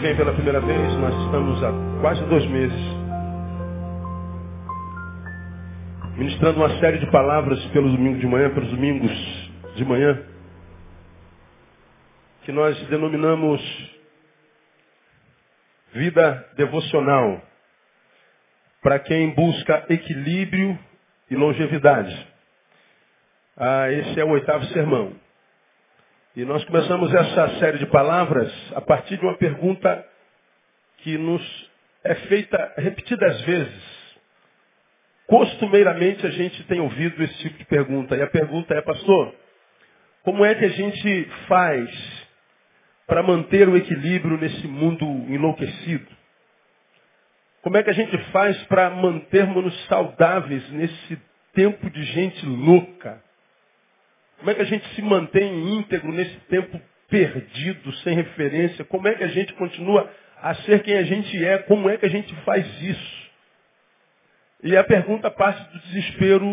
que vem pela primeira vez, nós estamos há quase dois meses ministrando uma série de palavras pelo domingo de manhã, pelos domingos de manhã, que nós denominamos vida devocional, para quem busca equilíbrio e longevidade. Ah, esse é o oitavo sermão. E nós começamos essa série de palavras a partir de uma pergunta que nos é feita repetidas vezes. Costumeiramente a gente tem ouvido esse tipo de pergunta. E a pergunta é, pastor, como é que a gente faz para manter o equilíbrio nesse mundo enlouquecido? Como é que a gente faz para mantermos-nos saudáveis nesse tempo de gente louca? Como é que a gente se mantém íntegro nesse tempo perdido, sem referência? Como é que a gente continua a ser quem a gente é? Como é que a gente faz isso? E a pergunta parte do desespero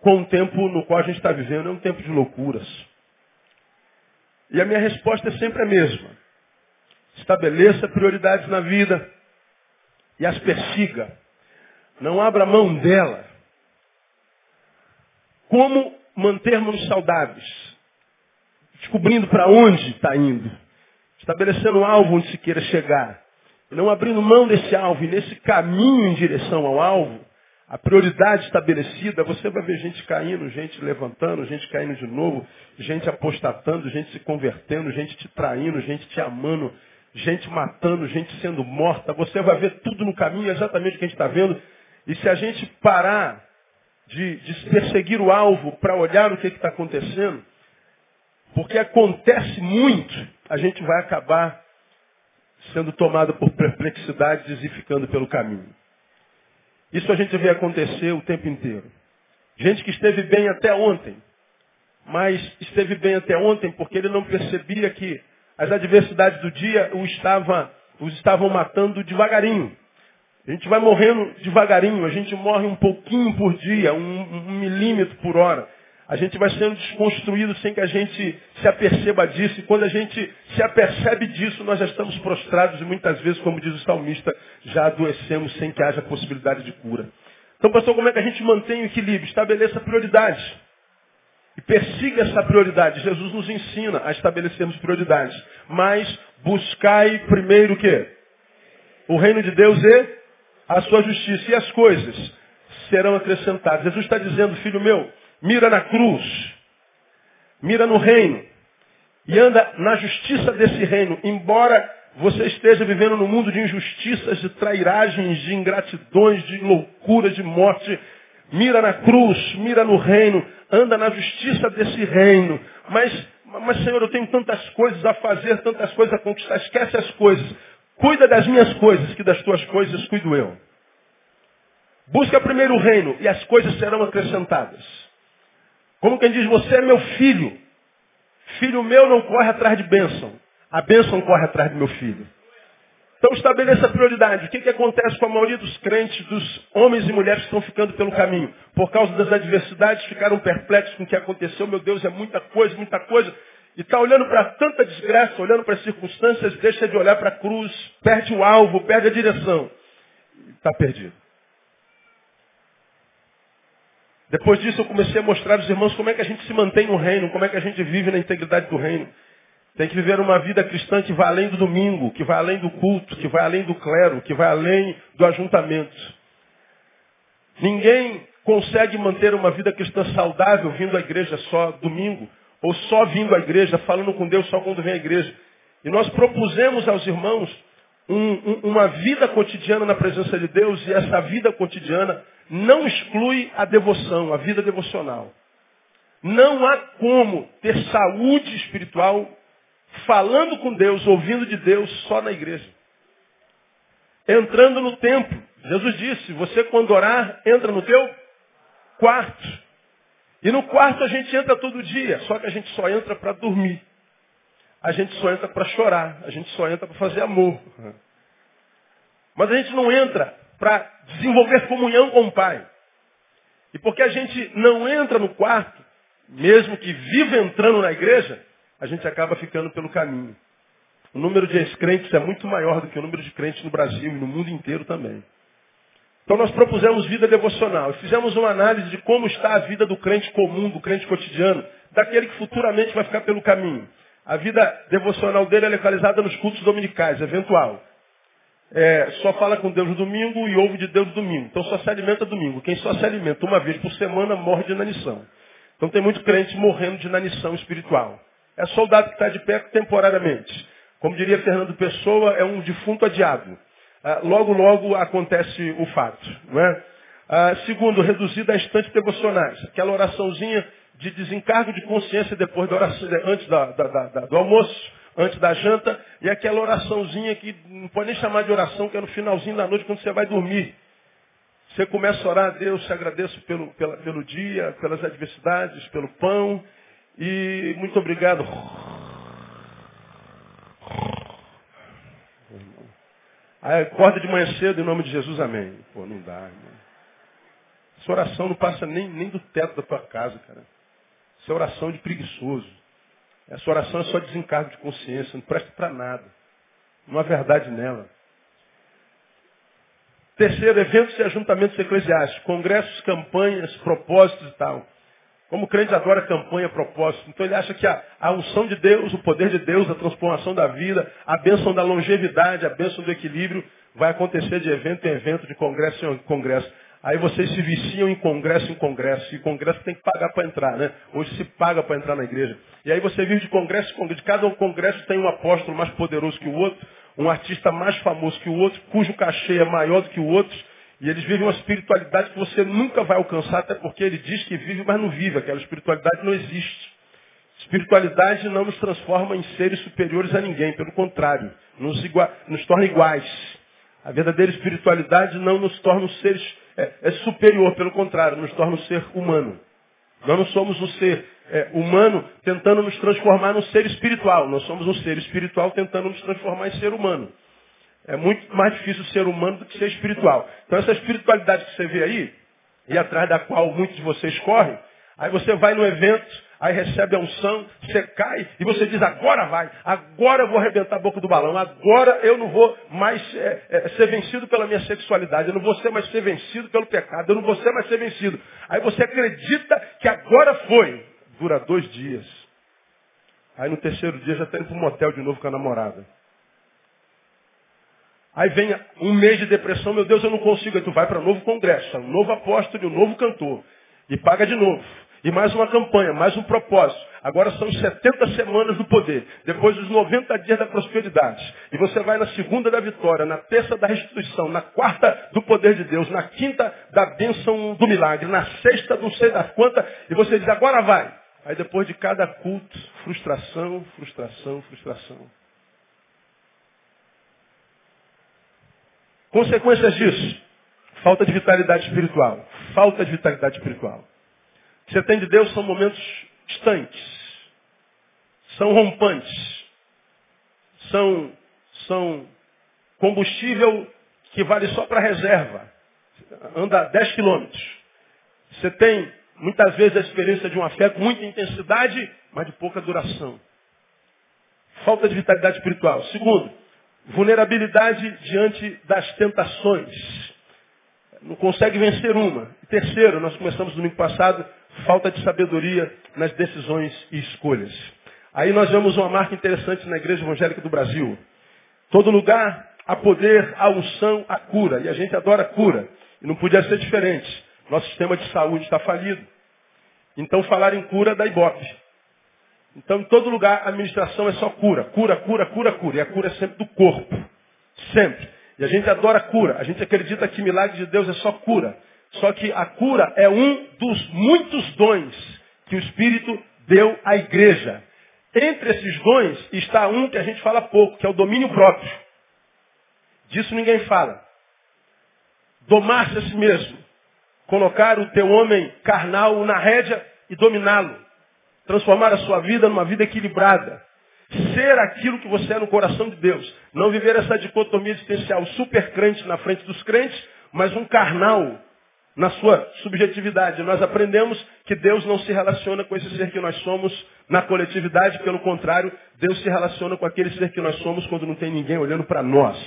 com o tempo no qual a gente está vivendo. É um tempo de loucuras. E a minha resposta é sempre a mesma. Estabeleça prioridades na vida e as persiga. Não abra mão dela. Como mantermos saudáveis, descobrindo para onde está indo, estabelecendo um alvo onde se queira chegar, não abrindo mão desse alvo, e nesse caminho em direção ao alvo, a prioridade estabelecida, você vai ver gente caindo, gente levantando, gente caindo de novo, gente apostatando, gente se convertendo, gente te traindo, gente te amando, gente matando, gente sendo morta. Você vai ver tudo no caminho, exatamente o que a gente está vendo. E se a gente parar de, de perseguir o alvo para olhar o que está acontecendo, porque acontece muito, a gente vai acabar sendo tomado por perplexidades e ficando pelo caminho. Isso a gente vê acontecer o tempo inteiro. Gente que esteve bem até ontem, mas esteve bem até ontem porque ele não percebia que as adversidades do dia o estava, os estavam matando devagarinho. A gente vai morrendo devagarinho, a gente morre um pouquinho por dia, um, um milímetro por hora. A gente vai sendo desconstruído sem que a gente se aperceba disso. E quando a gente se apercebe disso, nós já estamos prostrados e muitas vezes, como diz o salmista, já adoecemos sem que haja possibilidade de cura. Então, pastor, como é que a gente mantém o equilíbrio? Estabeleça prioridades. E persiga essa prioridade. Jesus nos ensina a estabelecermos prioridades. Mas buscai primeiro o quê? O reino de Deus e a sua justiça. E as coisas serão acrescentadas. Jesus está dizendo, filho meu, mira na cruz, mira no reino, e anda na justiça desse reino, embora você esteja vivendo num mundo de injustiças, de trairagens, de ingratidões, de loucura, de morte. Mira na cruz, mira no reino, anda na justiça desse reino. Mas, mas Senhor, eu tenho tantas coisas a fazer, tantas coisas a conquistar. Esquece as coisas. Cuida das minhas coisas, que das tuas coisas cuido eu. Busca primeiro o reino e as coisas serão acrescentadas. Como quem diz, você é meu filho. Filho meu não corre atrás de bênção. A bênção corre atrás do meu filho. Então estabeleça a prioridade. O que, que acontece com a maioria dos crentes, dos homens e mulheres que estão ficando pelo caminho? Por causa das adversidades, ficaram perplexos com o que aconteceu. Meu Deus, é muita coisa, muita coisa. E está olhando para tanta desgraça, olhando para as circunstâncias, deixa de olhar para a cruz, perde o alvo, perde a direção. Está perdido. Depois disso eu comecei a mostrar aos irmãos como é que a gente se mantém no reino, como é que a gente vive na integridade do reino. Tem que viver uma vida cristã que vai além do domingo, que vai além do culto, que vai além do clero, que vai além do ajuntamento. Ninguém consegue manter uma vida cristã saudável vindo à igreja só domingo ou só vindo à igreja, falando com Deus só quando vem à igreja. E nós propusemos aos irmãos um, um, uma vida cotidiana na presença de Deus, e essa vida cotidiana não exclui a devoção, a vida devocional. Não há como ter saúde espiritual falando com Deus, ouvindo de Deus só na igreja. Entrando no templo. Jesus disse, você quando orar, entra no teu quarto. E no quarto a gente entra todo dia, só que a gente só entra para dormir. A gente só entra para chorar, a gente só entra para fazer amor. Mas a gente não entra para desenvolver comunhão com o Pai. E porque a gente não entra no quarto, mesmo que viva entrando na igreja, a gente acaba ficando pelo caminho. O número de ex-crentes é muito maior do que o número de crentes no Brasil e no mundo inteiro também. Então nós propusemos vida devocional. Fizemos uma análise de como está a vida do crente comum, do crente cotidiano, daquele que futuramente vai ficar pelo caminho. A vida devocional dele é localizada nos cultos dominicais, eventual. É, só fala com Deus no domingo e ouve de Deus no domingo. Então só se alimenta domingo. Quem só se alimenta uma vez por semana morre de inanição. Então tem muito crente morrendo de inanição espiritual. É soldado que está de pé temporariamente. Como diria Fernando Pessoa, é um defunto adiado. Ah, logo, logo acontece o fato. Não é? ah, segundo, reduzida a instantes devocionais. Aquela oraçãozinha de desencargo de consciência depois da oração, antes da, da, da, do almoço, antes da janta, e aquela oraçãozinha que não pode nem chamar de oração, que é no finalzinho da noite, quando você vai dormir. Você começa a orar a Deus, te agradeço pelo, pela, pelo dia, pelas adversidades, pelo pão, e muito obrigado. Aí acorda de manhã cedo em nome de Jesus, amém. Pô, não dá, irmão. Essa oração não passa nem, nem do teto da tua casa, cara. Essa é oração de preguiçoso. Essa oração é só desencargo de consciência, não presta para nada. Não há verdade nela. Terceiro, eventos e ajuntamentos eclesiásticos, congressos, campanhas, propósitos e tal. Como crente adora campanha, propósito. Então ele acha que a, a unção de Deus, o poder de Deus, a transformação da vida, a bênção da longevidade, a bênção do equilíbrio, vai acontecer de evento em evento, de congresso em congresso. Aí vocês se viciam em congresso em congresso. E congresso tem que pagar para entrar, né? Hoje se paga para entrar na igreja. E aí você vive de congresso em congresso. De cada congresso tem um apóstolo mais poderoso que o outro, um artista mais famoso que o outro, cujo cachê é maior do que o outro. E eles vivem uma espiritualidade que você nunca vai alcançar, até porque ele diz que vive, mas não vive. Aquela espiritualidade não existe. Espiritualidade não nos transforma em seres superiores a ninguém, pelo contrário, nos, igua nos torna iguais. A verdadeira espiritualidade não nos torna seres é, é, superior, pelo contrário, nos torna um ser humano. Nós não somos um ser é, humano tentando nos transformar num ser espiritual. Nós somos um ser espiritual tentando nos transformar em ser humano. É muito mais difícil ser humano do que ser espiritual. Então essa espiritualidade que você vê aí, e atrás da qual muitos de vocês correm, aí você vai no evento, aí recebe a unção, você cai e você diz, agora vai, agora eu vou arrebentar a boca do balão, agora eu não vou mais é, é, ser vencido pela minha sexualidade, eu não vou ser mais ser vencido pelo pecado, eu não vou ser mais ser vencido. Aí você acredita que agora foi. Dura dois dias. Aí no terceiro dia já está indo para um motel de novo com a namorada. Aí vem um mês de depressão, meu Deus, eu não consigo. Aí tu vai para novo congresso, um novo apóstolo, um novo cantor. E paga de novo. E mais uma campanha, mais um propósito. Agora são 70 semanas do poder. Depois os 90 dias da prosperidade. E você vai na segunda da vitória, na terça da restituição, na quarta do poder de Deus, na quinta da bênção do milagre, na sexta não sei das quantas. E você diz, agora vai. Aí depois de cada culto, frustração, frustração, frustração. Consequências disso? Falta de vitalidade espiritual. Falta de vitalidade espiritual. Você tem de Deus são momentos distantes. São rompantes. São, são combustível que vale só para reserva. Anda 10 quilômetros. Você tem muitas vezes a experiência de uma fé com muita intensidade, mas de pouca duração. Falta de vitalidade espiritual. Segundo, Vulnerabilidade diante das tentações. Não consegue vencer uma. E terceiro, nós começamos no domingo passado, falta de sabedoria nas decisões e escolhas. Aí nós vemos uma marca interessante na Igreja Evangélica do Brasil. Todo lugar há poder, há unção, há cura. E a gente adora cura. E não podia ser diferente. Nosso sistema de saúde está falido. Então falar em cura dá ibope. Então, em todo lugar, a administração é só cura. Cura, cura, cura, cura. E a cura é sempre do corpo. Sempre. E a gente adora cura. A gente acredita que milagre de Deus é só cura. Só que a cura é um dos muitos dons que o Espírito deu à igreja. Entre esses dons está um que a gente fala pouco, que é o domínio próprio. Disso ninguém fala. Domar-se a si mesmo. Colocar o teu homem carnal na rédea e dominá-lo transformar a sua vida numa vida equilibrada. Ser aquilo que você é no coração de Deus. Não viver essa dicotomia existencial super crente na frente dos crentes, mas um carnal na sua subjetividade. Nós aprendemos que Deus não se relaciona com esse ser que nós somos na coletividade, pelo contrário, Deus se relaciona com aquele ser que nós somos quando não tem ninguém olhando para nós.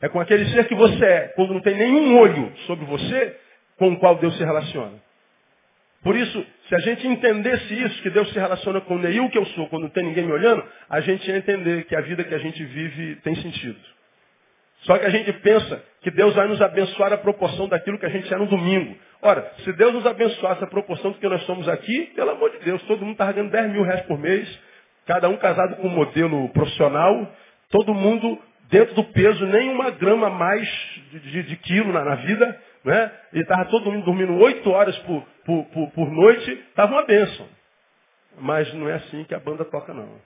É com aquele ser que você é, quando não tem nenhum olho sobre você, com o qual Deus se relaciona. Por isso, se a gente entendesse isso, que Deus se relaciona com o que eu sou, quando não tem ninguém me olhando, a gente ia entender que a vida que a gente vive tem sentido. Só que a gente pensa que Deus vai nos abençoar a proporção daquilo que a gente é no domingo. Ora, se Deus nos abençoasse a proporção do que nós somos aqui, pelo amor de Deus, todo mundo está ganhando 10 mil reais por mês, cada um casado com um modelo profissional, todo mundo dentro do peso, nem uma grama mais de, de, de quilo na, na, vida, né? E estava todo mundo dormindo oito horas por, por, por, por noite, estava uma bênção. Mas não é assim que a banda toca, não.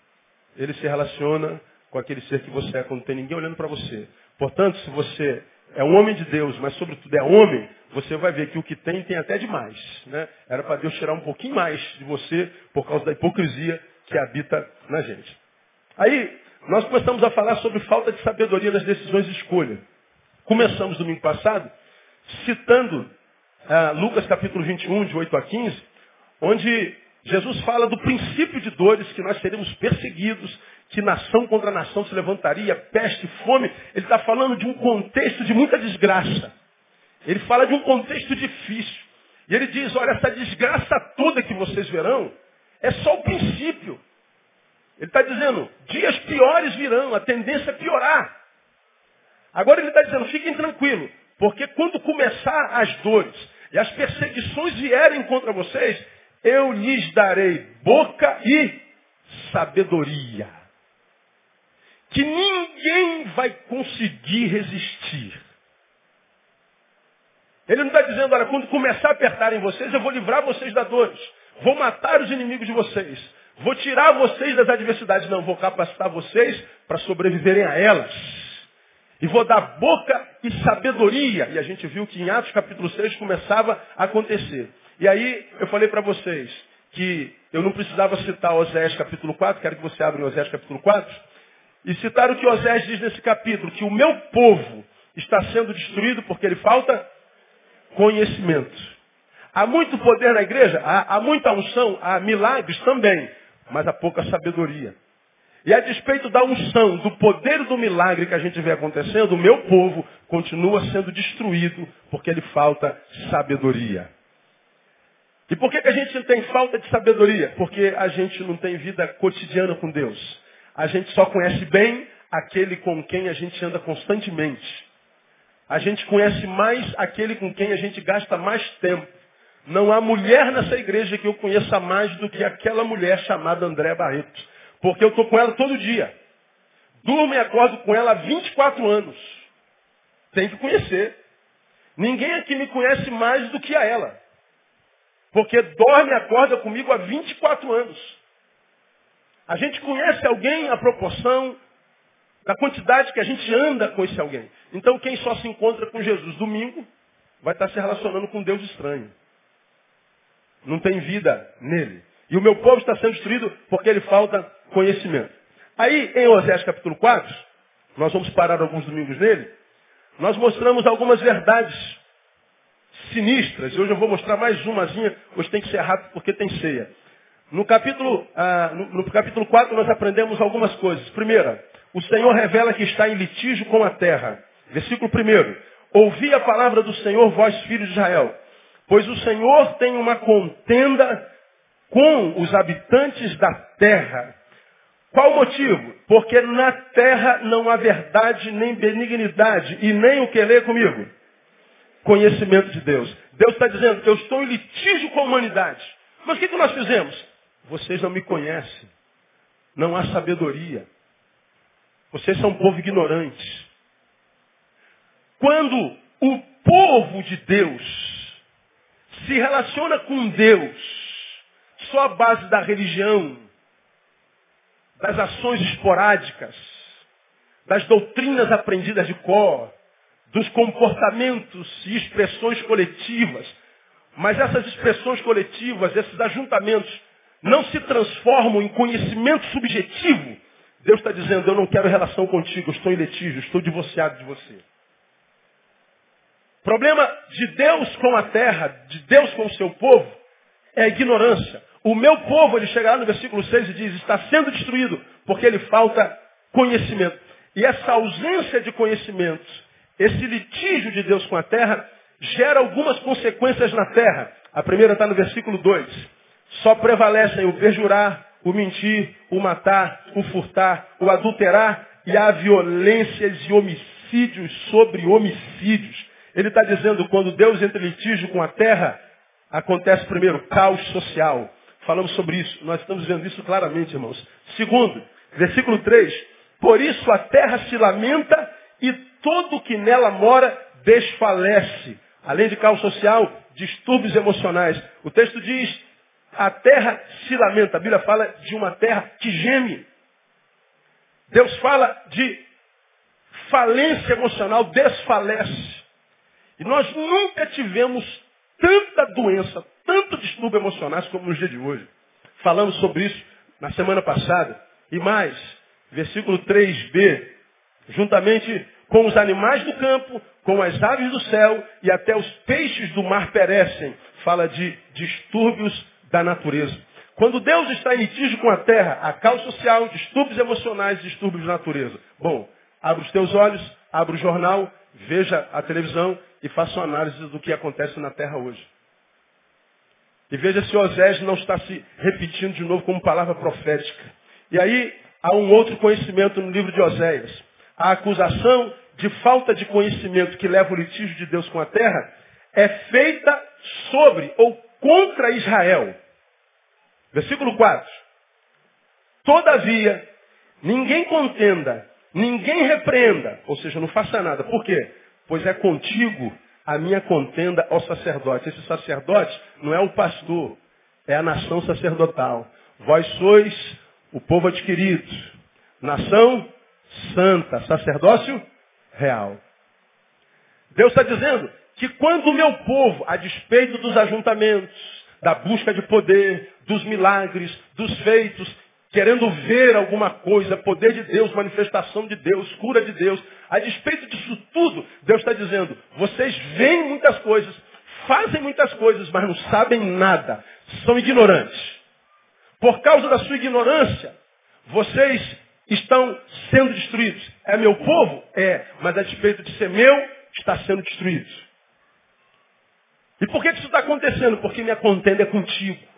Ele se relaciona com aquele ser que você é quando tem ninguém olhando para você. Portanto, se você é um homem de Deus, mas sobretudo é homem, você vai ver que o que tem tem até demais. Né? Era para Deus tirar um pouquinho mais de você por causa da hipocrisia que habita na gente. Aí, nós começamos a falar sobre falta de sabedoria nas decisões de escolha. Começamos domingo passado citando ah, Lucas capítulo 21, de 8 a 15, onde Jesus fala do princípio de dores, que nós seríamos perseguidos, que nação contra nação se levantaria, peste, fome. Ele está falando de um contexto de muita desgraça. Ele fala de um contexto difícil. E ele diz, olha, essa desgraça toda que vocês verão é só o princípio. Ele está dizendo, dias piores virão, a tendência é piorar. Agora ele está dizendo, fiquem tranquilos, porque quando começar as dores e as perseguições vierem contra vocês, eu lhes darei boca e sabedoria que ninguém vai conseguir resistir. Ele não está dizendo, olha, quando começar a apertar em vocês, eu vou livrar vocês da dores. Vou matar os inimigos de vocês. Vou tirar vocês das adversidades. Não, vou capacitar vocês para sobreviverem a elas. E vou dar boca e sabedoria. E a gente viu que em Atos capítulo 6 começava a acontecer. E aí eu falei para vocês que eu não precisava citar Oséias capítulo 4, quero que você abra em Oséias capítulo 4. E citar o que Osés diz nesse capítulo, que o meu povo está sendo destruído porque ele falta conhecimento. Há muito poder na igreja, há, há muita unção, há milagres também, mas há pouca sabedoria. E a despeito da unção, do poder do milagre que a gente vê acontecendo, o meu povo continua sendo destruído porque ele falta sabedoria. E por que, que a gente tem falta de sabedoria? Porque a gente não tem vida cotidiana com Deus a gente só conhece bem aquele com quem a gente anda constantemente. A gente conhece mais aquele com quem a gente gasta mais tempo. Não há mulher nessa igreja que eu conheça mais do que aquela mulher chamada André Barreto. Porque eu estou com ela todo dia. Durmo e acordo com ela há 24 anos. Tem que conhecer. Ninguém aqui me conhece mais do que a ela. Porque dorme e acorda comigo há 24 anos. A gente conhece alguém à proporção da quantidade que a gente anda com esse alguém. Então quem só se encontra com Jesus domingo vai estar se relacionando com Deus estranho. Não tem vida nele. E o meu povo está sendo destruído porque ele falta conhecimento. Aí, em Oséias capítulo 4, nós vamos parar alguns domingos nele, nós mostramos algumas verdades sinistras. Hoje eu vou mostrar mais umazinha, hoje tem que ser rápido porque tem ceia. No capítulo, ah, no, no capítulo 4 nós aprendemos algumas coisas. Primeira, o Senhor revela que está em litígio com a terra. Versículo 1. Ouvi a palavra do Senhor, vós filhos de Israel. Pois o Senhor tem uma contenda com os habitantes da terra. Qual o motivo? Porque na terra não há verdade nem benignidade e nem o que lê comigo? Conhecimento de Deus. Deus está dizendo, eu estou em litígio com a humanidade. Mas o que, que nós fizemos? Vocês não me conhecem. Não há sabedoria. Vocês são um povo ignorante. Quando o povo de Deus se relaciona com Deus só à base da religião, das ações esporádicas, das doutrinas aprendidas de cor, dos comportamentos e expressões coletivas, mas essas expressões coletivas, esses ajuntamentos, não se transformam em conhecimento subjetivo, Deus está dizendo, eu não quero relação contigo, estou em litígio, estou divorciado de você. problema de Deus com a terra, de Deus com o seu povo, é a ignorância. O meu povo, ele chega lá no versículo 6 e diz, está sendo destruído, porque ele falta conhecimento. E essa ausência de conhecimento, esse litígio de Deus com a terra, gera algumas consequências na terra. A primeira está no versículo 2. Só prevalecem o perjurar, o mentir, o matar, o furtar, o adulterar e há violências e homicídios sobre homicídios. Ele está dizendo, quando Deus entra em litígio com a terra, acontece primeiro caos social. Falamos sobre isso. Nós estamos vendo isso claramente, irmãos. Segundo, versículo 3. Por isso a terra se lamenta e todo que nela mora desfalece. Além de caos social, distúrbios emocionais. O texto diz, a terra se lamenta. A Bíblia fala de uma terra que geme. Deus fala de falência emocional, desfalece. E nós nunca tivemos tanta doença, tanto distúrbio emocionais como nos dias de hoje. Falamos sobre isso na semana passada. E mais, versículo 3b, juntamente com os animais do campo, com as aves do céu e até os peixes do mar perecem. Fala de distúrbios da natureza. Quando Deus está em litígio com a terra, a causa social, distúrbios emocionais, distúrbios de natureza. Bom, abre os teus olhos, abre o jornal, veja a televisão e faça uma análise do que acontece na terra hoje. E veja se Osés não está se repetindo de novo como palavra profética. E aí há um outro conhecimento no livro de Oséias. A acusação de falta de conhecimento que leva o litígio de Deus com a terra é feita sobre ou contra Israel. Versículo 4. Todavia, ninguém contenda, ninguém repreenda, ou seja, não faça nada. Por quê? Pois é contigo a minha contenda ao sacerdote. Esse sacerdote não é o pastor, é a nação sacerdotal. Vós sois o povo adquirido, nação santa, sacerdócio real. Deus está dizendo que quando o meu povo, a despeito dos ajuntamentos, da busca de poder, dos milagres, dos feitos, querendo ver alguma coisa, poder de Deus, manifestação de Deus, cura de Deus. A despeito disso tudo, Deus está dizendo, vocês veem muitas coisas, fazem muitas coisas, mas não sabem nada. São ignorantes. Por causa da sua ignorância, vocês estão sendo destruídos. É meu povo? É. Mas a despeito de ser meu, está sendo destruído. E por que isso está acontecendo? Porque minha contenda é contigo.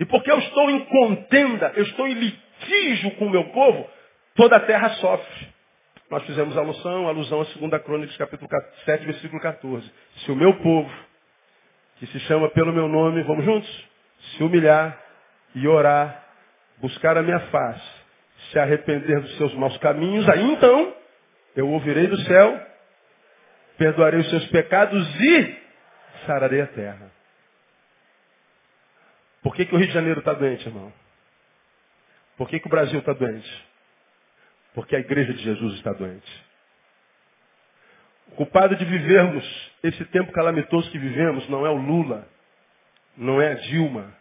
E porque eu estou em contenda, eu estou em litígio com o meu povo, toda a terra sofre. Nós fizemos alusão, alusão a 2 Crônicas, capítulo 7, versículo 14. Se o meu povo, que se chama pelo meu nome, vamos juntos? Se humilhar e orar, buscar a minha face, se arrepender dos seus maus caminhos, aí então eu ouvirei do céu, perdoarei os seus pecados e sararei a terra. Por que, que o Rio de Janeiro está doente, irmão? Por que, que o Brasil está doente? Porque a igreja de Jesus está doente. O culpado de vivermos esse tempo calamitoso que vivemos não é o Lula, não é a Dilma,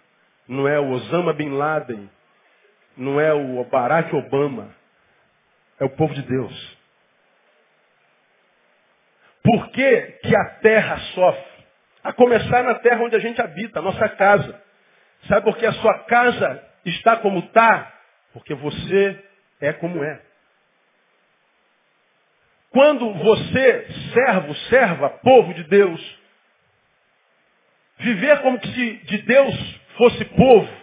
não é o Osama Bin Laden, não é o Barack Obama, é o povo de Deus. Por que, que a terra sofre? A começar na terra onde a gente habita, a nossa casa. Sabe por que a sua casa está como está? Porque você é como é. Quando você, servo, serva, povo de Deus, viver como se de Deus fosse povo,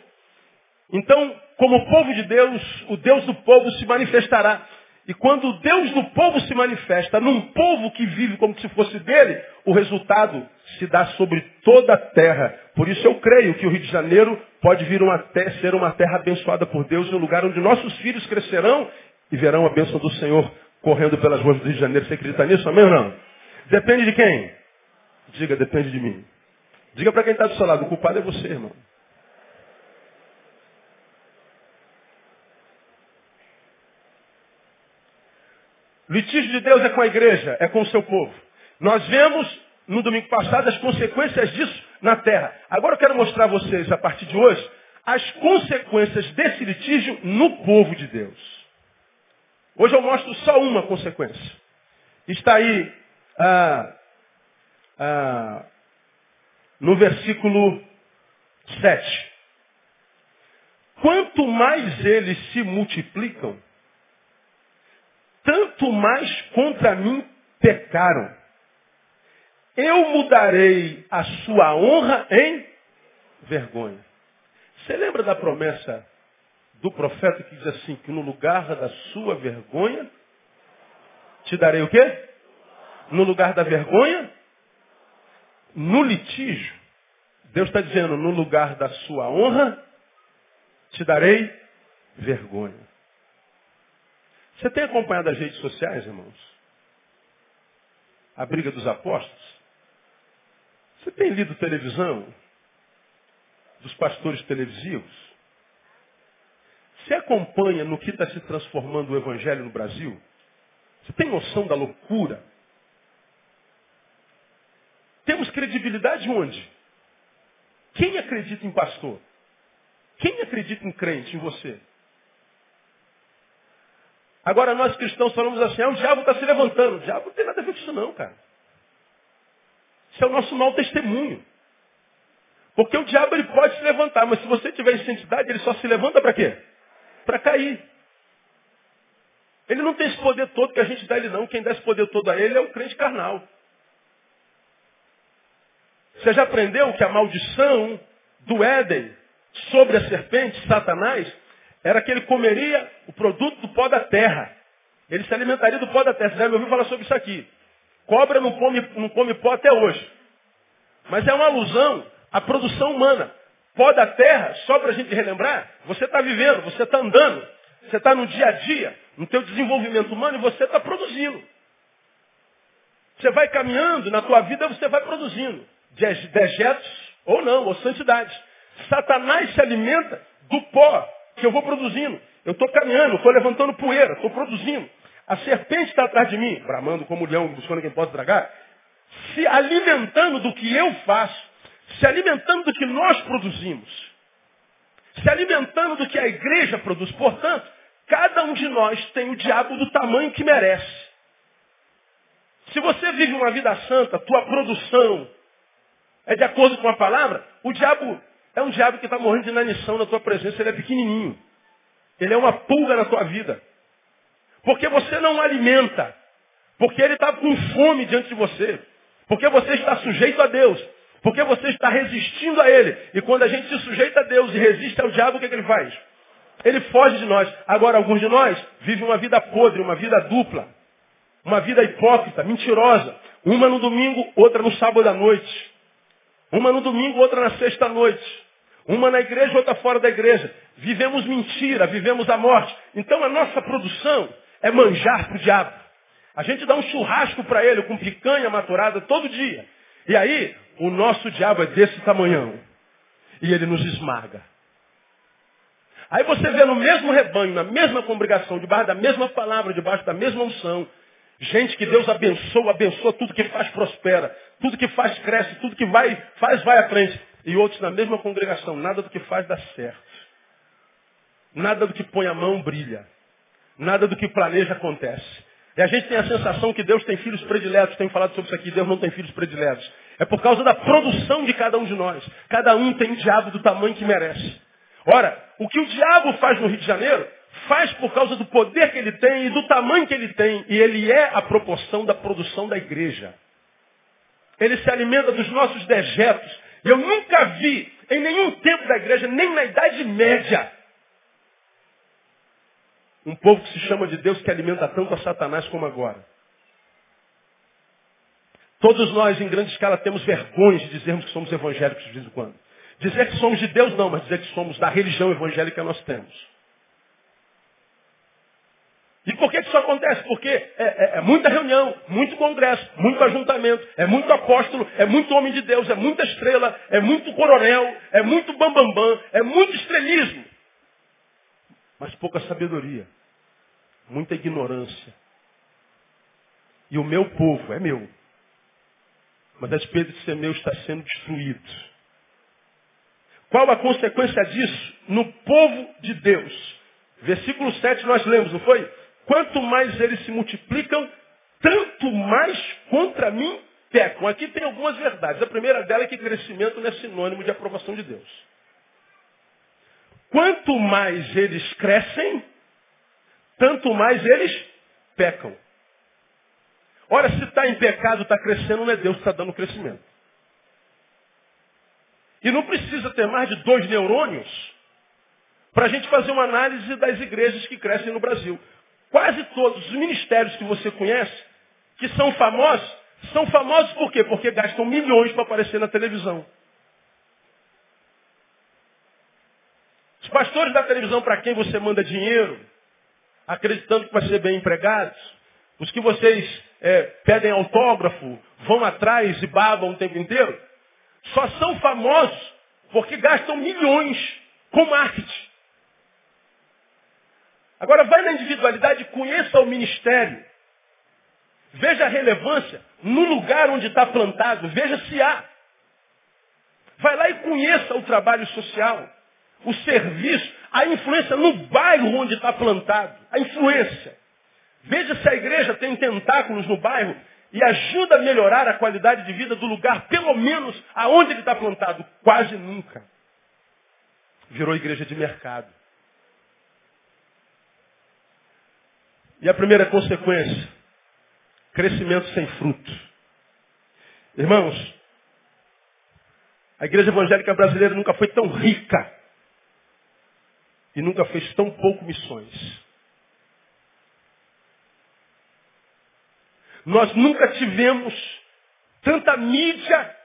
então, como povo de Deus, o Deus do povo se manifestará. E quando Deus do povo se manifesta num povo que vive como se fosse dele, o resultado se dá sobre toda a terra. Por isso eu creio que o Rio de Janeiro pode vir uma terra, ser uma terra abençoada por Deus, um lugar onde nossos filhos crescerão e verão a bênção do Senhor correndo pelas ruas do Rio de Janeiro. Você acredita nisso? Amém ou não? Depende de quem? Diga, depende de mim. Diga para quem está do seu lado, o culpado é você, irmão. Litígio de Deus é com a igreja, é com o seu povo. Nós vemos no domingo passado as consequências disso na terra. Agora eu quero mostrar a vocês, a partir de hoje, as consequências desse litígio no povo de Deus. Hoje eu mostro só uma consequência. Está aí ah, ah, no versículo 7. Quanto mais eles se multiplicam, tanto mais contra mim pecaram. Eu mudarei a sua honra em vergonha. Você lembra da promessa do profeta que diz assim, que no lugar da sua vergonha, te darei o quê? No lugar da vergonha, no litígio, Deus está dizendo, no lugar da sua honra, te darei vergonha. Você tem acompanhado as redes sociais, irmãos? A briga dos apóstolos? Você tem lido televisão? Dos pastores televisivos? Você acompanha no que está se transformando o evangelho no Brasil? Você tem noção da loucura? Temos credibilidade onde? Quem acredita em pastor? Quem acredita em crente, em você? Agora nós cristãos falamos assim, ah, o diabo está se levantando. O diabo não tem nada a ver com isso não, cara. Isso é o nosso mau testemunho. Porque o diabo ele pode se levantar, mas se você tiver santidade, ele só se levanta para quê? Para cair. Ele não tem esse poder todo que a gente dá ele não. Quem dá esse poder todo a ele é o crente carnal. Você já aprendeu que a maldição do Éden sobre a serpente, Satanás, era que ele comeria o produto do pó da terra. Ele se alimentaria do pó da terra. Você já me ouviu falar sobre isso aqui. Cobra não come, não come pó até hoje. Mas é uma alusão à produção humana. Pó da terra, só para a gente relembrar, você está vivendo, você está andando, você está no dia a dia, no teu desenvolvimento humano e você está produzindo. Você vai caminhando, na tua vida você vai produzindo. Dejetos ou não, ou santidade. Satanás se alimenta do pó que eu vou produzindo. Eu estou caminhando, estou levantando poeira, estou produzindo. A serpente está atrás de mim, bramando como leão, buscando quem possa tragar, se alimentando do que eu faço, se alimentando do que nós produzimos, se alimentando do que a igreja produz. Portanto, cada um de nós tem o diabo do tamanho que merece. Se você vive uma vida santa, tua produção é de acordo com a palavra, o diabo é um diabo que está morrendo de inanição na tua presença, ele é pequenininho. Ele é uma pulga na tua vida. Porque você não alimenta. Porque ele está com fome diante de você. Porque você está sujeito a Deus. Porque você está resistindo a Ele. E quando a gente se sujeita a Deus e resiste ao diabo, o que, é que ele faz? Ele foge de nós. Agora, alguns de nós vivem uma vida podre, uma vida dupla. Uma vida hipócrita, mentirosa. Uma no domingo, outra no sábado à noite. Uma no domingo, outra na sexta noite. Uma na igreja, outra fora da igreja. Vivemos mentira, vivemos a morte. Então a nossa produção é manjar para o diabo. A gente dá um churrasco para ele com picanha maturada todo dia. E aí, o nosso diabo é desse tamanhão. E ele nos esmaga. Aí você vê no mesmo rebanho, na mesma congregação, debaixo da mesma palavra, debaixo da mesma unção, gente que Deus abençoa, abençoa, tudo que faz prospera, tudo que faz cresce, tudo que vai, faz vai à frente e outros na mesma congregação. Nada do que faz dá certo. Nada do que põe a mão brilha. Nada do que planeja acontece. E a gente tem a sensação que Deus tem filhos prediletos. Tem falado sobre isso aqui. Deus não tem filhos prediletos. É por causa da produção de cada um de nós. Cada um tem um diabo do tamanho que merece. Ora, o que o diabo faz no Rio de Janeiro, faz por causa do poder que ele tem e do tamanho que ele tem. E ele é a proporção da produção da igreja. Ele se alimenta dos nossos dejetos. Eu nunca vi, em nenhum tempo da igreja, nem na Idade Média, um povo que se chama de Deus que alimenta tanto a Satanás como agora. Todos nós, em grande escala, temos vergonha de dizermos que somos evangélicos de vez em quando. Dizer que somos de Deus não, mas dizer que somos da religião evangélica nós temos. E por que isso acontece? Porque é, é, é, muita reunião, muito congresso, muito ajuntamento, é muito apóstolo, é muito homem de Deus, é muita estrela, é muito coronel, é muito bambambam, bam, bam, é muito estrelismo. Mas pouca sabedoria, muita ignorância. E o meu povo é meu. Mas a despeito de ser meu, está sendo destruído. Qual a consequência disso? No povo de Deus. Versículo 7 nós lemos, não foi? Quanto mais eles se multiplicam, tanto mais contra mim pecam. Aqui tem algumas verdades. A primeira dela é que crescimento não é sinônimo de aprovação de Deus. Quanto mais eles crescem, tanto mais eles pecam. Ora, se está em pecado, está crescendo, não é Deus que está dando crescimento. E não precisa ter mais de dois neurônios para a gente fazer uma análise das igrejas que crescem no Brasil. Quase todos os ministérios que você conhece, que são famosos, são famosos por quê? Porque gastam milhões para aparecer na televisão. Os pastores da televisão para quem você manda dinheiro, acreditando que vai ser bem empregados, os que vocês é, pedem autógrafo, vão atrás e babam o tempo inteiro, só são famosos porque gastam milhões com marketing. Agora vai na individualidade, conheça o ministério. Veja a relevância no lugar onde está plantado, veja se há. Vai lá e conheça o trabalho social, o serviço, a influência no bairro onde está plantado, a influência. Veja se a igreja tem tentáculos no bairro e ajuda a melhorar a qualidade de vida do lugar, pelo menos aonde ele está plantado. Quase nunca. Virou igreja de mercado. E a primeira consequência, crescimento sem fruto. Irmãos, a igreja evangélica brasileira nunca foi tão rica e nunca fez tão pouco missões. Nós nunca tivemos tanta mídia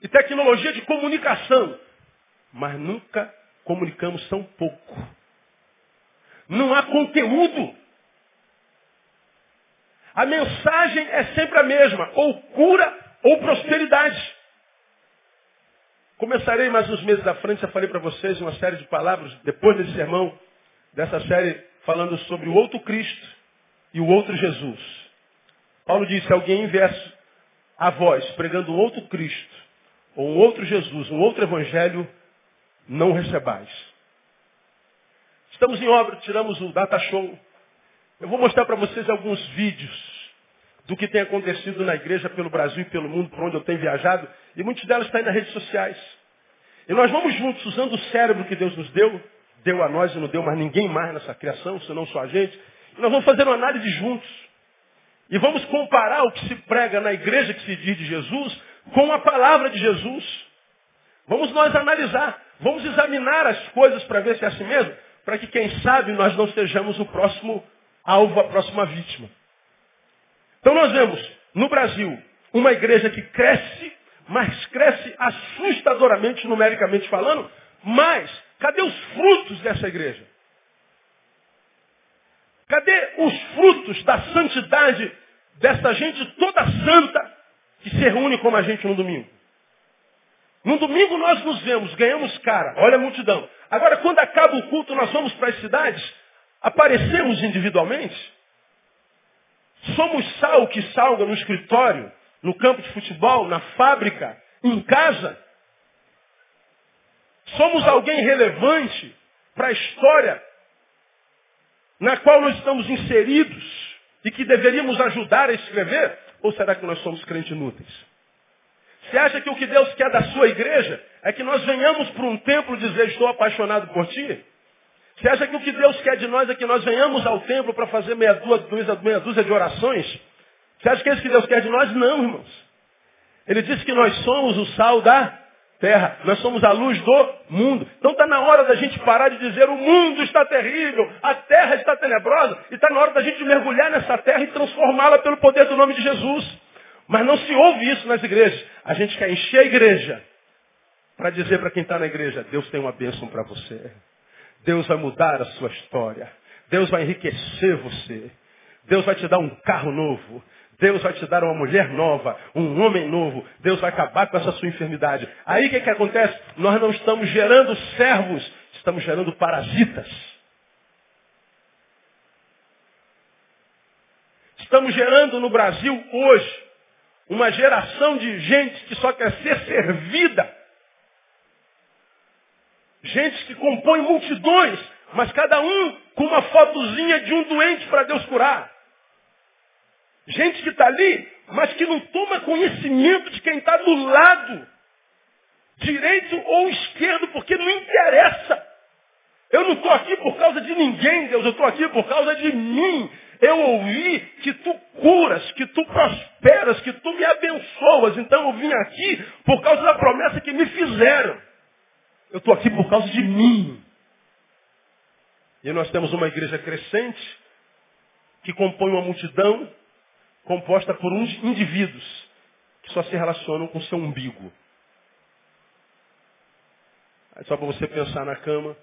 e tecnologia de comunicação, mas nunca comunicamos tão pouco. Não há conteúdo. A mensagem é sempre a mesma, ou cura ou prosperidade. Começarei mais uns meses à frente, já falei para vocês uma série de palavras, depois desse sermão, dessa série, falando sobre o outro Cristo e o outro Jesus. Paulo disse, se alguém viesse a vós pregando um outro Cristo, ou um outro Jesus, um outro Evangelho, não recebais. Estamos em obra, tiramos o data show. Eu vou mostrar para vocês alguns vídeos do que tem acontecido na igreja pelo Brasil e pelo mundo, por onde eu tenho viajado, e muitas delas estão aí nas redes sociais. E nós vamos juntos, usando o cérebro que Deus nos deu, deu a nós e não deu mais ninguém mais nessa criação, senão só a gente, nós vamos fazer uma análise juntos. E vamos comparar o que se prega na igreja que se diz de Jesus com a palavra de Jesus. Vamos nós analisar, vamos examinar as coisas para ver se é assim mesmo, para que quem sabe nós não sejamos o próximo alvo, a próxima vítima. Então nós vemos no Brasil uma igreja que cresce, mas cresce assustadoramente numericamente falando, mas cadê os frutos dessa igreja? Cadê os frutos da santidade dessa gente toda santa que se reúne como a gente no domingo? No domingo nós nos vemos, ganhamos cara, olha a multidão. Agora, quando acaba o culto, nós vamos para as cidades, aparecemos individualmente. Somos sal que salga no escritório, no campo de futebol, na fábrica, em casa. Somos alguém relevante para a história na qual nós estamos inseridos e que deveríamos ajudar a escrever? Ou será que nós somos crentes inúteis? Você acha que o que Deus quer da sua igreja é que nós venhamos para um templo dizer estou apaixonado por ti? Você acha que o que Deus quer de nós é que nós venhamos ao templo para fazer meia dúzia, meia dúzia de orações? Você acha que é isso que Deus quer de nós? Não, irmãos. Ele disse que nós somos o sal da terra. Nós somos a luz do mundo. Então está na hora da gente parar de dizer o mundo está terrível, a terra está tenebrosa, e está na hora da gente mergulhar nessa terra e transformá-la pelo poder do nome de Jesus. Mas não se ouve isso nas igrejas. A gente quer encher a igreja para dizer para quem está na igreja, Deus tem uma bênção para você. Deus vai mudar a sua história. Deus vai enriquecer você. Deus vai te dar um carro novo. Deus vai te dar uma mulher nova, um homem novo. Deus vai acabar com essa sua enfermidade. Aí o que, que acontece? Nós não estamos gerando servos, estamos gerando parasitas. Estamos gerando no Brasil hoje uma geração de gente que só quer ser servida. Gente que compõe multidões, mas cada um com uma fotozinha de um doente para Deus curar. Gente que está ali, mas que não toma conhecimento de quem está do lado, direito ou esquerdo, porque não interessa. Eu não estou aqui por causa de ninguém, Deus, eu estou aqui por causa de mim. Eu ouvi que tu curas, que tu prosperas, que tu me abençoas. Então eu vim aqui por causa da promessa que me fizeram. Eu estou aqui por causa de mim. E nós temos uma igreja crescente que compõe uma multidão composta por uns indivíduos que só se relacionam com seu umbigo. Aí só para você pensar na cama,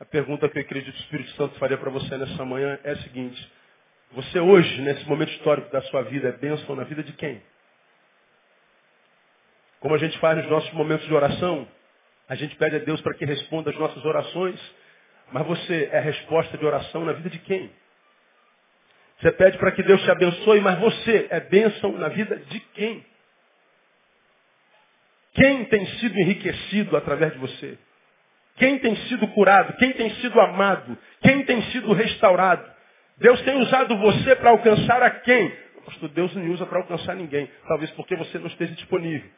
a pergunta que eu acredito que o Espírito Santo faria para você nessa manhã é a seguinte. Você hoje, nesse momento histórico da sua vida, é bênção na vida de quem? Como a gente faz nos nossos momentos de oração, a gente pede a Deus para que responda as nossas orações, mas você é resposta de oração na vida de quem? Você pede para que Deus te abençoe, mas você é bênção na vida de quem? Quem tem sido enriquecido através de você? Quem tem sido curado? Quem tem sido amado? Quem tem sido restaurado? Deus tem usado você para alcançar a quem? Pastor, Deus não usa para alcançar ninguém. Talvez porque você não esteja disponível.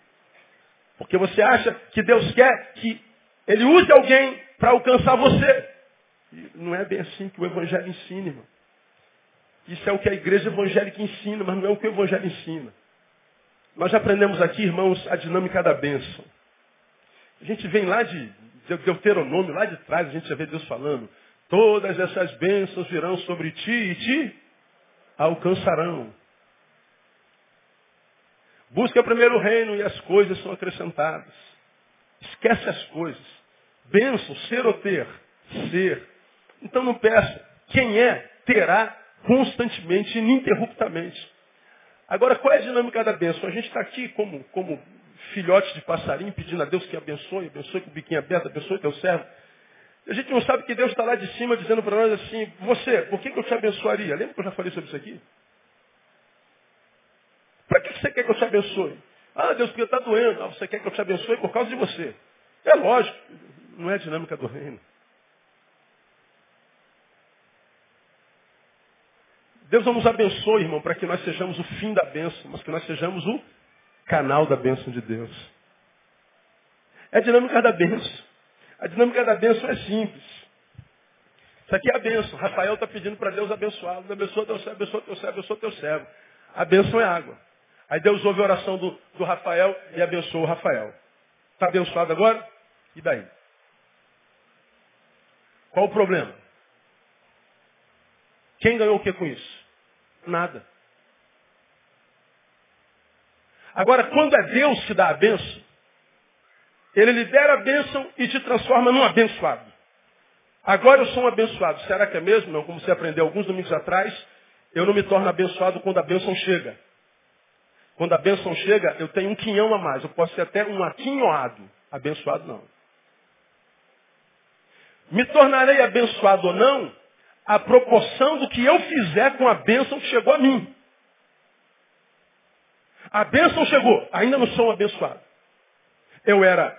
Porque você acha que Deus quer que Ele use alguém para alcançar você. E não é bem assim que o Evangelho ensina, irmão. Isso é o que a igreja evangélica ensina, mas não é o que o Evangelho ensina. Nós já aprendemos aqui, irmãos, a dinâmica da bênção. A gente vem lá de Deuteronômio, lá de trás, a gente já vê Deus falando. Todas essas bênçãos virão sobre ti e te alcançarão. Busca primeiro o reino e as coisas são acrescentadas. Esquece as coisas. Bênção, ser ou ter? Ser. Então não peça. Quem é, terá constantemente, ininterruptamente. Agora, qual é a dinâmica da bênção? A gente está aqui como, como filhote de passarinho, pedindo a Deus que abençoe, abençoe com o biquinho aberto, abençoe teu servo. A gente não sabe que Deus está lá de cima dizendo para nós assim, você, por que, que eu te abençoaria? Lembra que eu já falei sobre isso aqui? Para que você quer que eu te abençoe? Ah, Deus, porque está doendo. Ah, você quer que eu te abençoe por causa de você. É lógico, não é a dinâmica do reino. Deus não nos abençoe, irmão, para que nós sejamos o fim da bênção, mas que nós sejamos o canal da bênção de Deus. É a dinâmica da bênção. A dinâmica da bênção é simples. Isso aqui é a bênção. Rafael está pedindo para Deus abençoá-lo. Abençoa teu servo, abençoa teu servo, abençoa teu servo. A bênção é água. Aí Deus ouve a oração do, do Rafael e abençoa o Rafael. Está abençoado agora? E daí? Qual o problema? Quem ganhou o que com isso? Nada. Agora, quando é Deus que dá a bênção, Ele libera a bênção e te transforma num abençoado. Agora eu sou um abençoado. Será que é mesmo? Não, como você aprendeu alguns domingos atrás, eu não me torno abençoado quando a bênção chega. Quando a bênção chega, eu tenho um quinhão a mais. Eu posso ser até um aquinhoado. Abençoado não. Me tornarei abençoado ou não, a proporção do que eu fizer com a bênção que chegou a mim. A bênção chegou, ainda não sou um abençoado. Eu era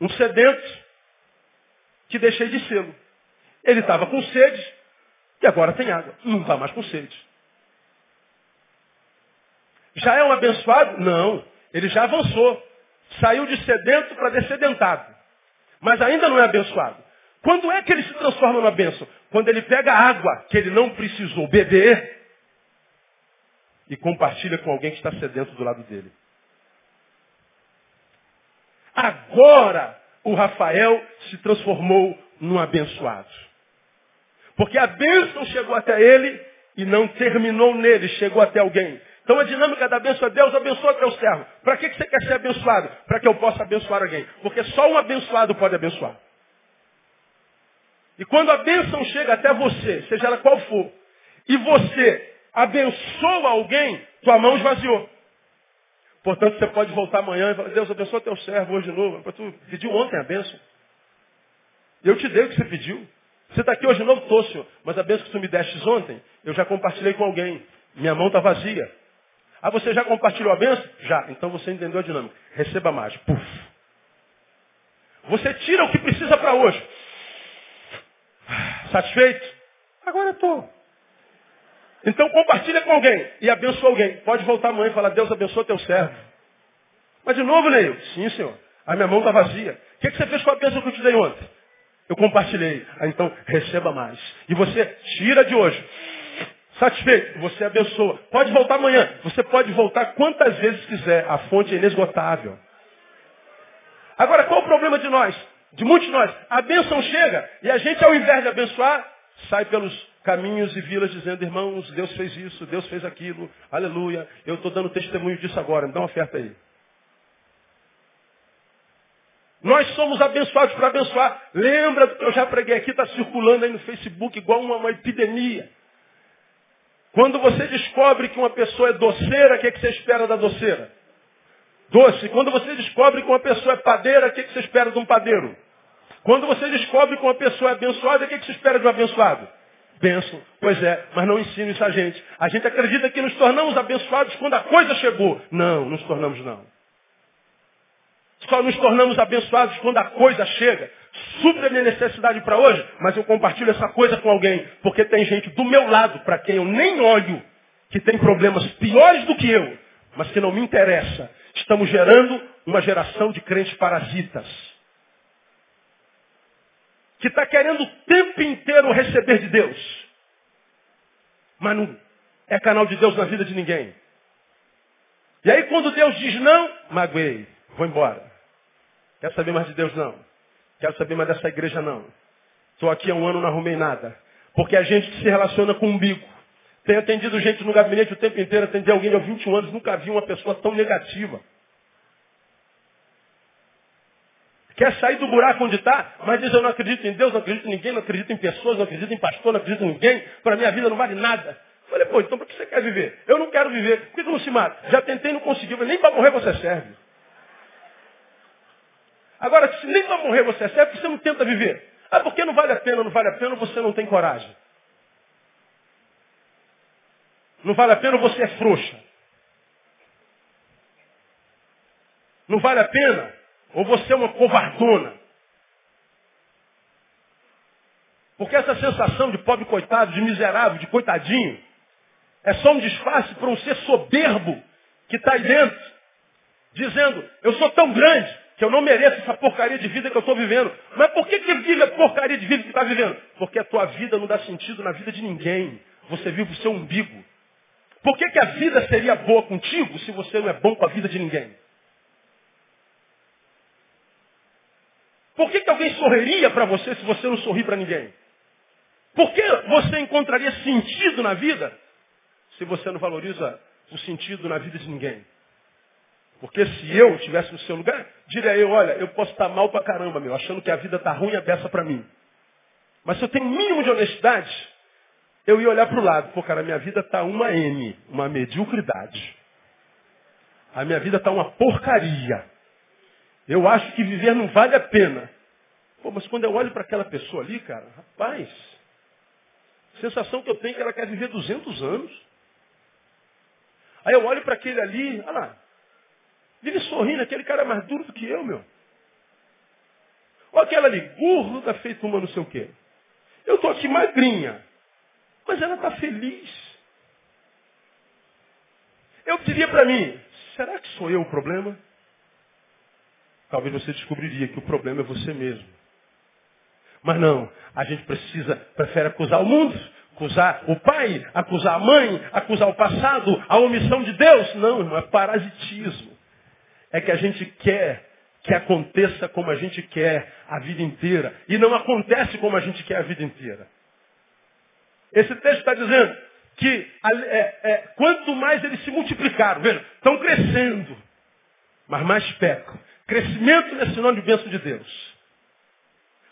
um sedento que deixei de sê-lo. Ele estava com sede e agora tem água. Não está mais com sede. Já é um abençoado? Não. Ele já avançou. Saiu de sedento para descedentado. Mas ainda não é abençoado. Quando é que ele se transforma numa bênção? Quando ele pega água que ele não precisou beber e compartilha com alguém que está sedento do lado dele. Agora o Rafael se transformou num abençoado. Porque a bênção chegou até ele e não terminou nele, chegou até alguém. Então a dinâmica da bênção é Deus abençoa teu servo. Para que, que você quer ser abençoado? Para que eu possa abençoar alguém. Porque só um abençoado pode abençoar. E quando a bênção chega até você, seja ela qual for, e você abençoa alguém, tua mão esvaziou. Portanto, você pode voltar amanhã e falar, Deus abençoa teu servo hoje de novo. Tu pediu ontem a bênção. Eu te dei o que você pediu. Você está aqui hoje de novo, tô, senhor. Mas a bênção que tu me deste ontem, eu já compartilhei com alguém. Minha mão está vazia. Ah, você já compartilhou a bênção? Já. Então você entendeu a dinâmica. Receba mais. Puf. Você tira o que precisa para hoje. Satisfeito? Agora estou. Então compartilha com alguém e abençoa alguém. Pode voltar amanhã e falar, Deus abençoa teu servo. Mas de novo, Neil, sim senhor, a minha mão está vazia. O que, que você fez com a bênção que eu te dei ontem? Eu compartilhei. Ah, então receba mais. E você tira de hoje. Satisfeito, você abençoa. Pode voltar amanhã. Você pode voltar quantas vezes quiser. A fonte é inesgotável. Agora, qual o problema de nós? De muitos de nós. A bênção chega e a gente, ao invés de abençoar, sai pelos caminhos e vilas dizendo, irmãos, Deus fez isso, Deus fez aquilo, aleluia, eu estou dando testemunho disso agora, me dá uma oferta aí. Nós somos abençoados para abençoar. Lembra do que eu já preguei aqui, está circulando aí no Facebook igual uma, uma epidemia. Quando você descobre que uma pessoa é doceira, o que, é que você espera da doceira? Doce. Quando você descobre que uma pessoa é padeira, o que, é que você espera de um padeiro? Quando você descobre que uma pessoa é abençoada, o que, é que você espera de um abençoado? Benção. Pois é, mas não ensina isso a gente. A gente acredita que nos tornamos abençoados quando a coisa chegou. Não, nos tornamos não. Só nos tornamos abençoados quando a coisa chega. Supra a minha necessidade para hoje, mas eu compartilho essa coisa com alguém, porque tem gente do meu lado, para quem eu nem olho, que tem problemas piores do que eu, mas que não me interessa. Estamos gerando uma geração de crentes parasitas. Que está querendo o tempo inteiro receber de Deus. Mas não é canal de Deus na vida de ninguém. E aí quando Deus diz não, magoei, vou embora. Quero saber mais de Deus não. Quero saber mais dessa igreja não. Estou aqui há um ano não arrumei nada. Porque a gente que se relaciona com o umbigo. Tenho atendido gente no gabinete o tempo inteiro, atendi alguém há 21 anos, nunca vi uma pessoa tão negativa. Quer sair do buraco onde está, mas diz eu não acredito em Deus, não acredito em ninguém, não acredito em pessoas, não acredito em pastor, não acredito em ninguém, para minha vida não vale nada. Falei, pô, então para que você quer viver? Eu não quero viver. Por que você não se mata? Já tentei não conseguiu. Nem para morrer você serve. Agora, se nem para morrer você por que você não tenta viver? Ah, porque não vale a pena, não vale a pena, você não tem coragem. Não vale a pena, você é frouxa. Não vale a pena, ou você é uma covardona. Porque essa sensação de pobre coitado, de miserável, de coitadinho, é só um disfarce para um ser soberbo que está aí dentro, dizendo, eu sou tão grande que eu não mereço essa porcaria de vida que eu estou vivendo. Mas por que, que vive a porcaria de vida que está vivendo? Porque a tua vida não dá sentido na vida de ninguém. Você vive o seu umbigo. Por que, que a vida seria boa contigo se você não é bom com a vida de ninguém? Por que, que alguém sorriria para você se você não sorri para ninguém? Por que você encontraria sentido na vida se você não valoriza o sentido na vida de ninguém? Porque se eu estivesse no seu lugar, diria eu, olha, eu posso estar mal pra caramba, meu, achando que a vida está ruim e é dessa para mim. Mas se eu tenho mínimo de honestidade, eu ia olhar para o lado. Pô, cara, a minha vida está uma M, uma mediocridade. A minha vida está uma porcaria. Eu acho que viver não vale a pena. Pô, mas quando eu olho para aquela pessoa ali, cara, rapaz, a sensação que eu tenho é que ela quer viver 200 anos. Aí eu olho para aquele ali, olha lá, vive sorrindo, aquele cara é mais duro do que eu, meu. Olha aquela ali, gorda, feito uma não sei o quê. Eu estou aqui magrinha. Mas ela está feliz. Eu diria para mim, será que sou eu o problema? Talvez você descobriria que o problema é você mesmo. Mas não, a gente precisa, prefere acusar o mundo, acusar o pai, acusar a mãe, acusar o passado, a omissão de Deus. Não, irmão, é parasitismo. É que a gente quer que aconteça como a gente quer a vida inteira. E não acontece como a gente quer a vida inteira. Esse texto está dizendo que é, é, quanto mais eles se multiplicaram, veja, estão crescendo, mas mais pecam. Crescimento é sinônimo de bênção de Deus.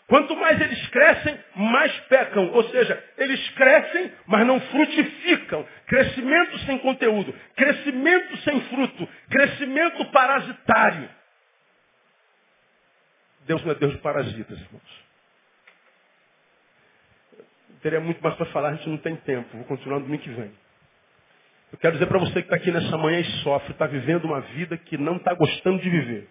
Quanto mais eles crescem, mais pecam. Ou seja, eles crescem, mas não frutificam. Crescimento sem conteúdo. Crescimento sem fruto. Crescimento parasitário. Deus não é Deus de parasitas, irmãos. Teria muito mais para falar, a gente não tem tempo. Vou continuar no domingo que vem. Eu quero dizer para você que está aqui nessa manhã e sofre, está vivendo uma vida que não está gostando de viver.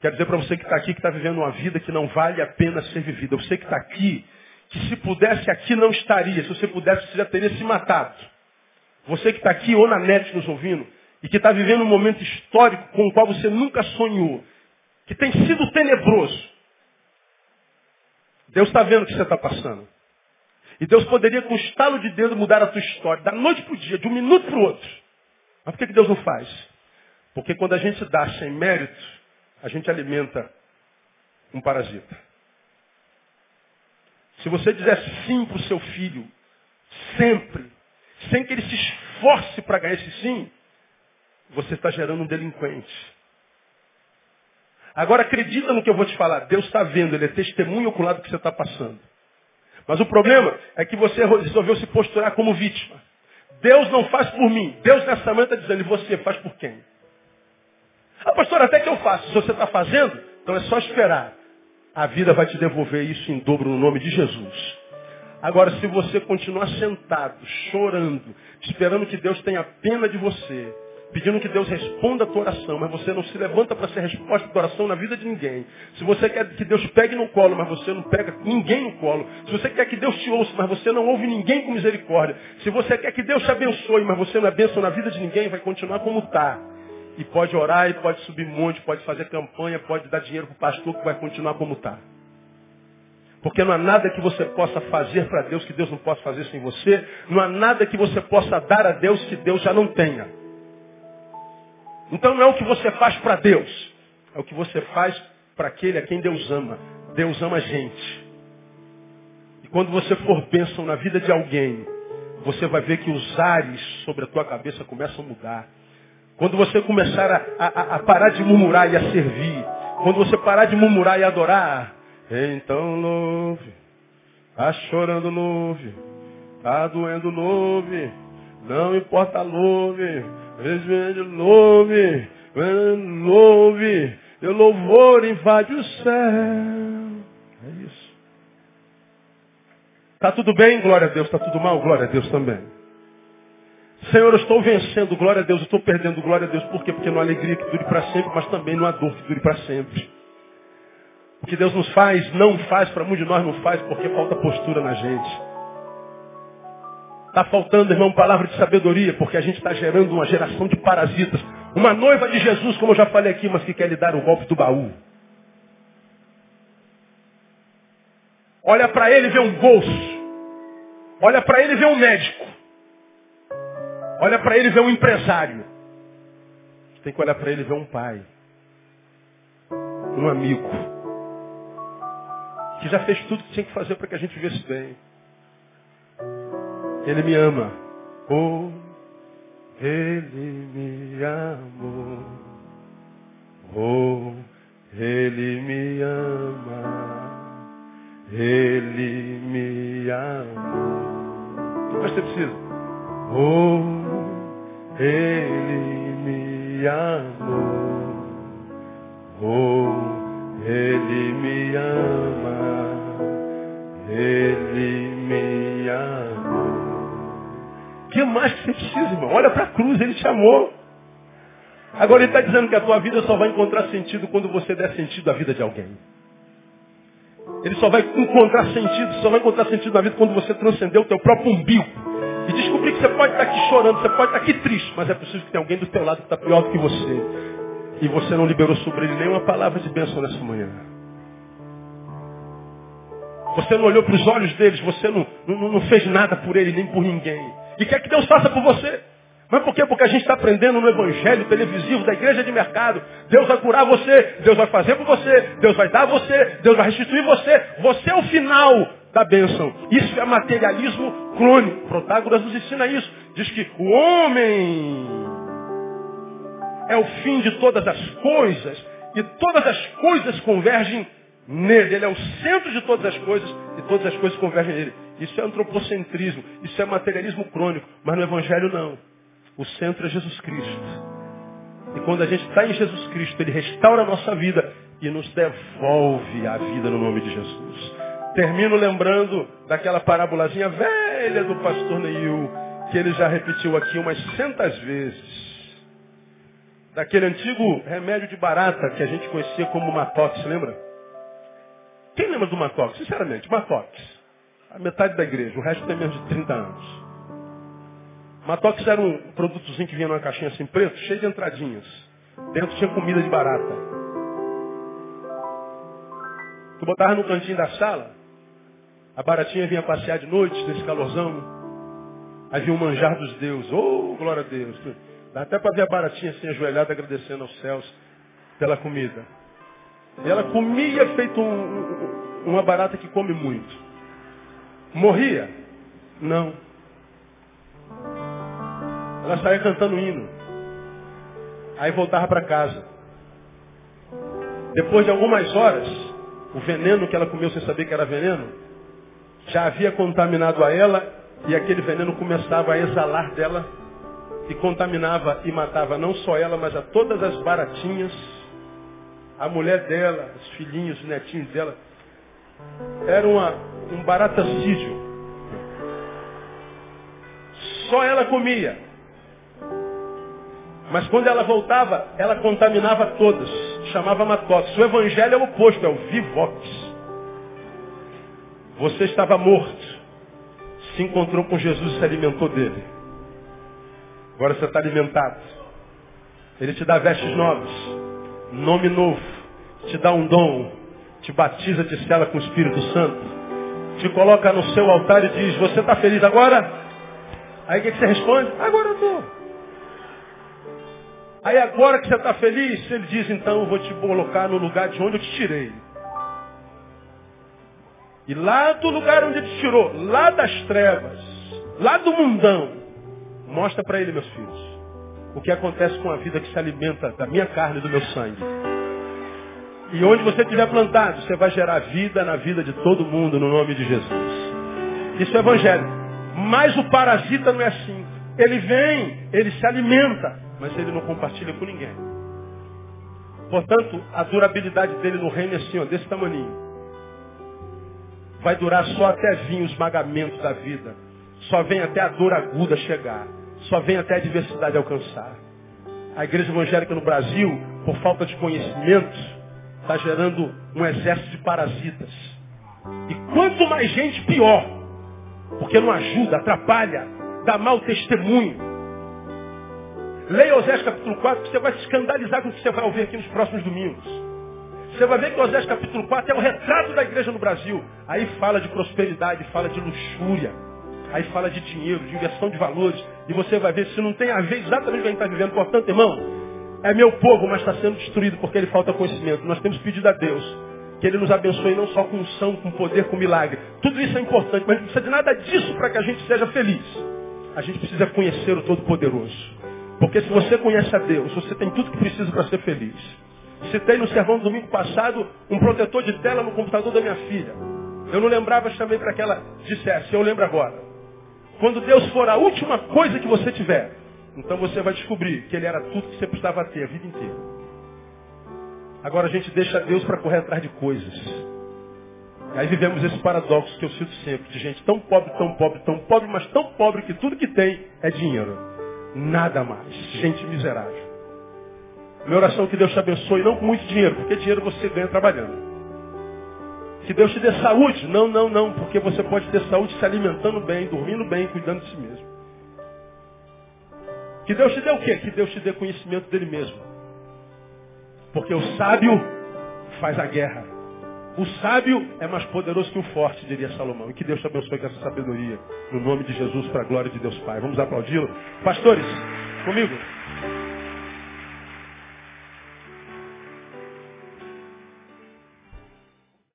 Quero dizer para você que está aqui que está vivendo uma vida que não vale a pena ser vivida. Você que está aqui, que se pudesse aqui não estaria. Se você pudesse, você já teria se matado. Você que está aqui ou na net nos ouvindo e que está vivendo um momento histórico com o qual você nunca sonhou, que tem sido tenebroso. Deus está vendo o que você está passando. E Deus poderia, com um estalo de dedo, mudar a tua história, da noite para o dia, de um minuto para o outro. Mas por que, que Deus não faz? Porque quando a gente dá sem mérito, a gente alimenta um parasita. Se você dizer sim para o seu filho, sempre, sem que ele se esforce para ganhar esse sim, você está gerando um delinquente. Agora acredita no que eu vou te falar. Deus está vendo, Ele é testemunho ocular do que você está passando. Mas o problema é que você resolveu se posturar como vítima. Deus não faz por mim. Deus nessa manhã está dizendo, e você faz por quem? Ah, pastor, até que eu faço. Se você está fazendo, então é só esperar. A vida vai te devolver isso em dobro no nome de Jesus. Agora, se você continuar sentado, chorando, esperando que Deus tenha pena de você, pedindo que Deus responda a tua oração, mas você não se levanta para ser resposta da oração na vida de ninguém. Se você quer que Deus pegue no colo, mas você não pega ninguém no colo. Se você quer que Deus te ouça, mas você não ouve ninguém com misericórdia. Se você quer que Deus te abençoe, mas você não é bênção na vida de ninguém, vai continuar como está. E pode orar, e pode subir monte, pode fazer campanha, pode dar dinheiro para o pastor que vai continuar como está. Porque não há nada que você possa fazer para Deus que Deus não possa fazer sem você. Não há nada que você possa dar a Deus que Deus já não tenha. Então não é o que você faz para Deus, é o que você faz para aquele a quem Deus ama. Deus ama a gente. E quando você for bênção na vida de alguém, você vai ver que os ares sobre a tua cabeça começam a mudar. Quando você começar a, a, a parar de murmurar e a servir, quando você parar de murmurar e adorar, então louve, está chorando louve, está doendo louve, não importa louve, Resvende, louve, louve, e louvor invade o céu. É isso. Está tudo bem? Glória a Deus. Está tudo mal? Glória a Deus também. Senhor, eu estou vencendo, glória a Deus, eu estou perdendo, glória a Deus. Por quê? Porque não há alegria que dure para sempre, mas também não há dor que dure para sempre. O que Deus nos faz, não faz, para muitos de nós não faz, porque falta postura na gente. Está faltando, irmão, palavra de sabedoria, porque a gente está gerando uma geração de parasitas. Uma noiva de Jesus, como eu já falei aqui, mas que quer lhe dar o golpe do baú. Olha para ele e vê um bolso. Olha para ele e vê um médico. Olha para ele vê um empresário. Você tem que olhar para ele ver um pai. Um amigo. Que já fez tudo que tinha que fazer para que a gente vivesse bem. Ele me ama. Oh, Ele me amou. Oh, Ele me ama. Ele me amou. O que você precisa? Oh, Ele me amou. Oh, Ele me ama. Ele me amou que mais você precisa, irmão? Olha para a cruz, ele te amou. Agora ele está dizendo que a tua vida só vai encontrar sentido quando você der sentido à vida de alguém. Ele só vai encontrar sentido, só vai encontrar sentido na vida quando você transcender o teu próprio umbigo. E descobrir que você pode estar aqui chorando, você pode estar aqui triste, mas é preciso que tenha alguém do teu lado que está pior do que você. E você não liberou sobre ele nenhuma palavra de bênção nessa manhã. Você não olhou para os olhos deles, você não, não, não fez nada por ele nem por ninguém. E quer que Deus faça por você. Mas por quê? Porque a gente está aprendendo no evangelho televisivo da igreja de mercado. Deus vai curar você, Deus vai fazer por você, Deus vai dar você, Deus vai restituir você. Você é o final da bênção. Isso é materialismo crônico. Protágoras nos ensina isso. Diz que o homem é o fim de todas as coisas e todas as coisas convergem nele. Ele é o centro de todas as coisas e todas as coisas convergem nele. Isso é antropocentrismo, isso é materialismo crônico, mas no Evangelho não. O centro é Jesus Cristo. E quando a gente está em Jesus Cristo, Ele restaura a nossa vida e nos devolve a vida no nome de Jesus. Termino lembrando daquela parábolazinha velha do pastor Neil, que ele já repetiu aqui umas centas vezes. Daquele antigo remédio de barata que a gente conhecia como Matox, lembra? Quem lembra do Matox? Sinceramente, Matox. A metade da igreja, o resto tem menos de 30 anos. Matox era um produtozinho que vinha numa caixinha assim preto, cheio de entradinhas. Dentro tinha comida de barata. Tu botava no cantinho da sala, a baratinha vinha passear de noite, nesse calorzão. Aí vinha o manjar dos deuses. Oh, glória a Deus. Dá até para ver a baratinha assim, ajoelhada, agradecendo aos céus pela comida. E ela comia feito um, uma barata que come muito. Morria? Não. Ela saía cantando hino. Aí voltava para casa. Depois de algumas horas, o veneno que ela comeu sem saber que era veneno, já havia contaminado a ela e aquele veneno começava a exalar dela e contaminava e matava não só ela, mas a todas as baratinhas a mulher dela, os filhinhos, os netinhos dela, era uma, um baratacídio. Só ela comia. Mas quando ela voltava, ela contaminava todos. Chamava matox. O evangelho é o oposto, é o vivox. Você estava morto. Se encontrou com Jesus e se alimentou dele. Agora você está alimentado. Ele te dá vestes novas nome novo, te dá um dom, te batiza, te sela com o Espírito Santo, te coloca no seu altar e diz, você está feliz agora? Aí o que, que você responde? Agora eu estou. Aí agora que você está feliz, ele diz, então eu vou te colocar no lugar de onde eu te tirei. E lá do lugar onde ele te tirou, lá das trevas, lá do mundão, mostra para ele, meus filhos o que acontece com a vida que se alimenta da minha carne e do meu sangue. E onde você estiver plantado, você vai gerar vida na vida de todo mundo, no nome de Jesus. Isso é evangelho. Mas o parasita não é assim. Ele vem, ele se alimenta, mas ele não compartilha com ninguém. Portanto, a durabilidade dele no reino é assim, ó, desse tamanho. Vai durar só até vir o esmagamento da vida. Só vem até a dor aguda chegar só vem até a diversidade alcançar. A igreja evangélica no Brasil, por falta de conhecimento, está gerando um exército de parasitas. E quanto mais gente, pior. Porque não ajuda, atrapalha, dá mau testemunho. Leia Osés capítulo 4, que você vai se escandalizar com o que você vai ouvir aqui nos próximos domingos. Você vai ver que Osés capítulo 4 é o retrato da igreja no Brasil. Aí fala de prosperidade, fala de luxúria. Aí fala de dinheiro, de inversão de valores. E você vai ver se não tem a ver exatamente o que a gente está vivendo. Portanto, irmão, é meu povo, mas está sendo destruído porque ele falta conhecimento. Nós temos pedido a Deus que Ele nos abençoe não só com unção, com poder, com milagre. Tudo isso é importante, mas não precisa de nada disso para que a gente seja feliz. A gente precisa conhecer o Todo-Poderoso. Porque se você conhece a Deus, você tem tudo que precisa para ser feliz. Citei no sermão do domingo passado um protetor de tela no computador da minha filha. Eu não lembrava, chamei para que ela dissesse, eu lembro agora. Quando Deus for a última coisa que você tiver, então você vai descobrir que Ele era tudo que você precisava ter a vida inteira. Agora a gente deixa Deus para correr atrás de coisas. Aí vivemos esse paradoxo que eu cito sempre, de gente tão pobre, tão pobre, tão pobre, mas tão pobre que tudo que tem é dinheiro. Nada mais. Gente miserável. Minha oração é que Deus te abençoe, não com muito dinheiro, porque dinheiro você ganha trabalhando. Que Deus te dê saúde. Não, não, não, porque você pode ter saúde se alimentando bem, dormindo bem, cuidando de si mesmo. Que Deus te dê o quê? Que Deus te dê conhecimento dele mesmo. Porque o sábio faz a guerra. O sábio é mais poderoso que o forte, diria Salomão. E que Deus te abençoe com essa sabedoria. No nome de Jesus, para a glória de Deus Pai. Vamos aplaudi-lo. Pastores, comigo.